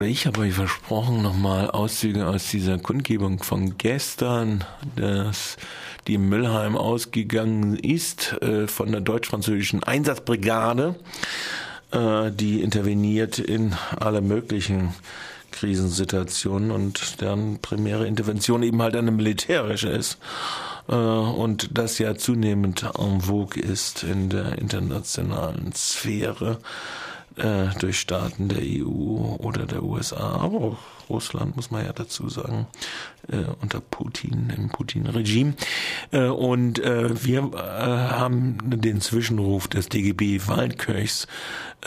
Ich habe euch versprochen, nochmal Auszüge aus dieser Kundgebung von gestern, dass die in Müllheim ausgegangen ist äh, von der deutsch-französischen Einsatzbrigade, äh, die interveniert in alle möglichen Krisensituationen und deren primäre Intervention eben halt eine militärische ist äh, und das ja zunehmend en vogue ist in der internationalen Sphäre äh, durch Staaten der EU oder der USA, aber auch Russland, muss man ja dazu sagen, äh, unter Putin, im Putin-Regime. Äh, und äh, wir äh, haben den Zwischenruf des DGB Waldkirchs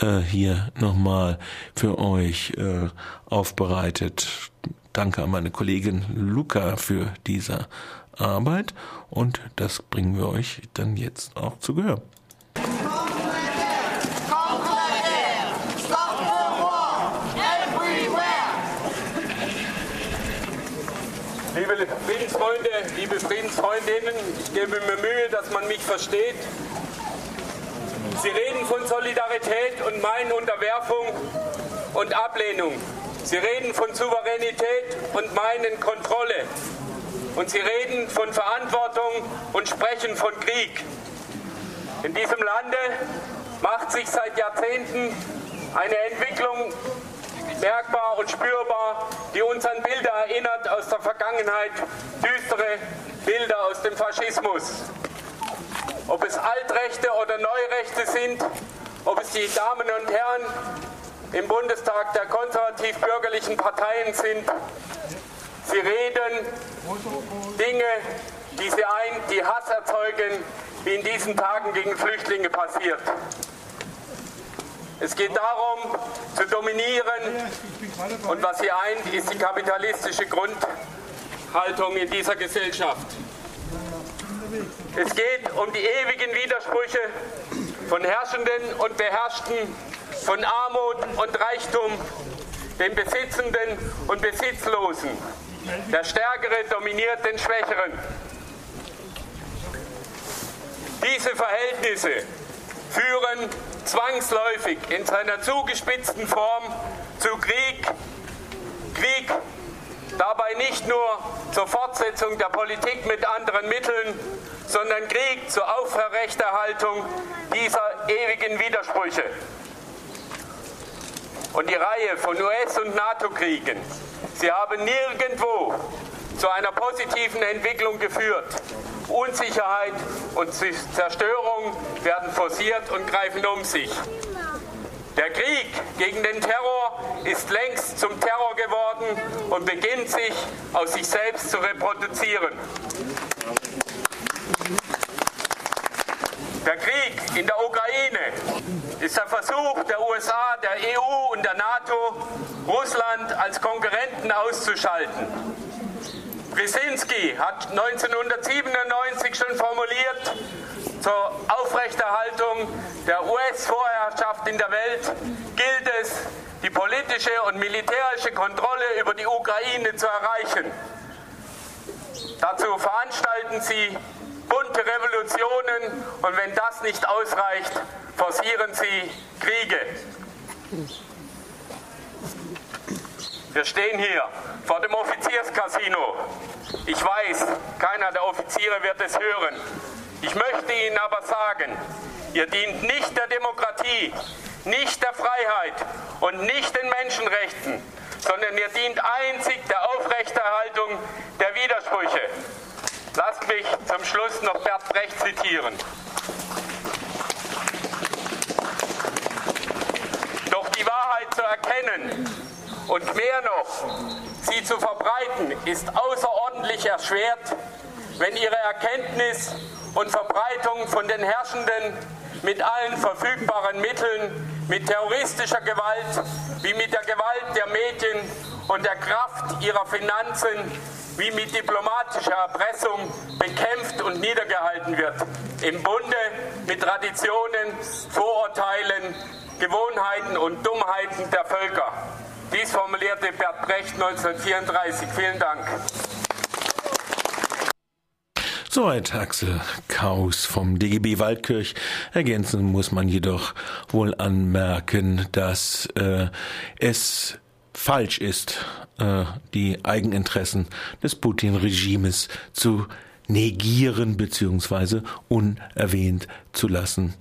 äh, hier nochmal für euch äh, aufbereitet. Danke an meine Kollegin Luca für diese Arbeit und das bringen wir euch dann jetzt auch zu Gehör. Liebe Friedensfreunde, liebe Friedensfreundinnen, ich gebe mir Mühe, dass man mich versteht. Sie reden von Solidarität und meinen Unterwerfung und Ablehnung. Sie reden von Souveränität und meinen Kontrolle. Und sie reden von Verantwortung und sprechen von Krieg. In diesem Lande macht sich seit Jahrzehnten eine Entwicklung merkbar und spürbar, die uns an Bilder erinnert aus der Vergangenheit, düstere Bilder aus dem Faschismus. Ob es Altrechte oder Neurechte sind, ob es die Damen und Herren im Bundestag der konservativ-bürgerlichen Parteien sind, sie reden Dinge, die sie ein, die Hass erzeugen, wie in diesen Tagen gegen Flüchtlinge passiert. Es geht darum, zu dominieren. Und was sie eint, ist die kapitalistische Grundhaltung in dieser Gesellschaft. Es geht um die ewigen Widersprüche von Herrschenden und Beherrschten, von Armut und Reichtum, den Besitzenden und Besitzlosen. Der Stärkere dominiert den Schwächeren. Diese Verhältnisse zwangsläufig in seiner zugespitzten Form zu Krieg. Krieg dabei nicht nur zur Fortsetzung der Politik mit anderen Mitteln, sondern Krieg zur Aufrechterhaltung dieser ewigen Widersprüche. Und die Reihe von US- und NATO-Kriegen, sie haben nirgendwo zu einer positiven Entwicklung geführt. Unsicherheit und Zerstörung werden forciert und greifen um sich. Der Krieg gegen den Terror ist längst zum Terror geworden und beginnt sich aus sich selbst zu reproduzieren. Der Krieg in der Ukraine ist der Versuch der USA, der EU und der NATO, Russland als Konkurrenten auszuschalten. Brzezinski hat 1997 schon formuliert, zur Aufrechterhaltung der US-Vorherrschaft in der Welt gilt es, die politische und militärische Kontrolle über die Ukraine zu erreichen. Dazu veranstalten sie bunte Revolutionen und wenn das nicht ausreicht, forcieren sie Kriege. Wir stehen hier vor dem Offizierscasino. Ich weiß, keiner der Offiziere wird es hören. Ich möchte Ihnen aber sagen, ihr dient nicht der Demokratie, nicht der Freiheit und nicht den Menschenrechten, sondern ihr dient einzig der Aufrechterhaltung der Widersprüche. Lasst mich zum Schluss noch Bert Brecht zitieren. Doch die Wahrheit zu erkennen und mehr noch, sie zu verbreiten, ist außerordentlich erschwert, wenn ihre Erkenntnis und Verbreitung von den Herrschenden mit allen verfügbaren Mitteln, mit terroristischer Gewalt, wie mit der Gewalt der Medien und der Kraft ihrer Finanzen, wie mit diplomatischer Erpressung bekämpft und niedergehalten wird. Im Bunde mit Traditionen, Vorurteilen, Gewohnheiten und Dummheiten der Völker. Dies formulierte Bert Brecht 1934. Vielen Dank. Soweit Axel Kaus vom DGB Waldkirch. Ergänzen muss man jedoch wohl anmerken, dass äh, es falsch ist, äh, die Eigeninteressen des Putin-Regimes zu negieren bzw. unerwähnt zu lassen.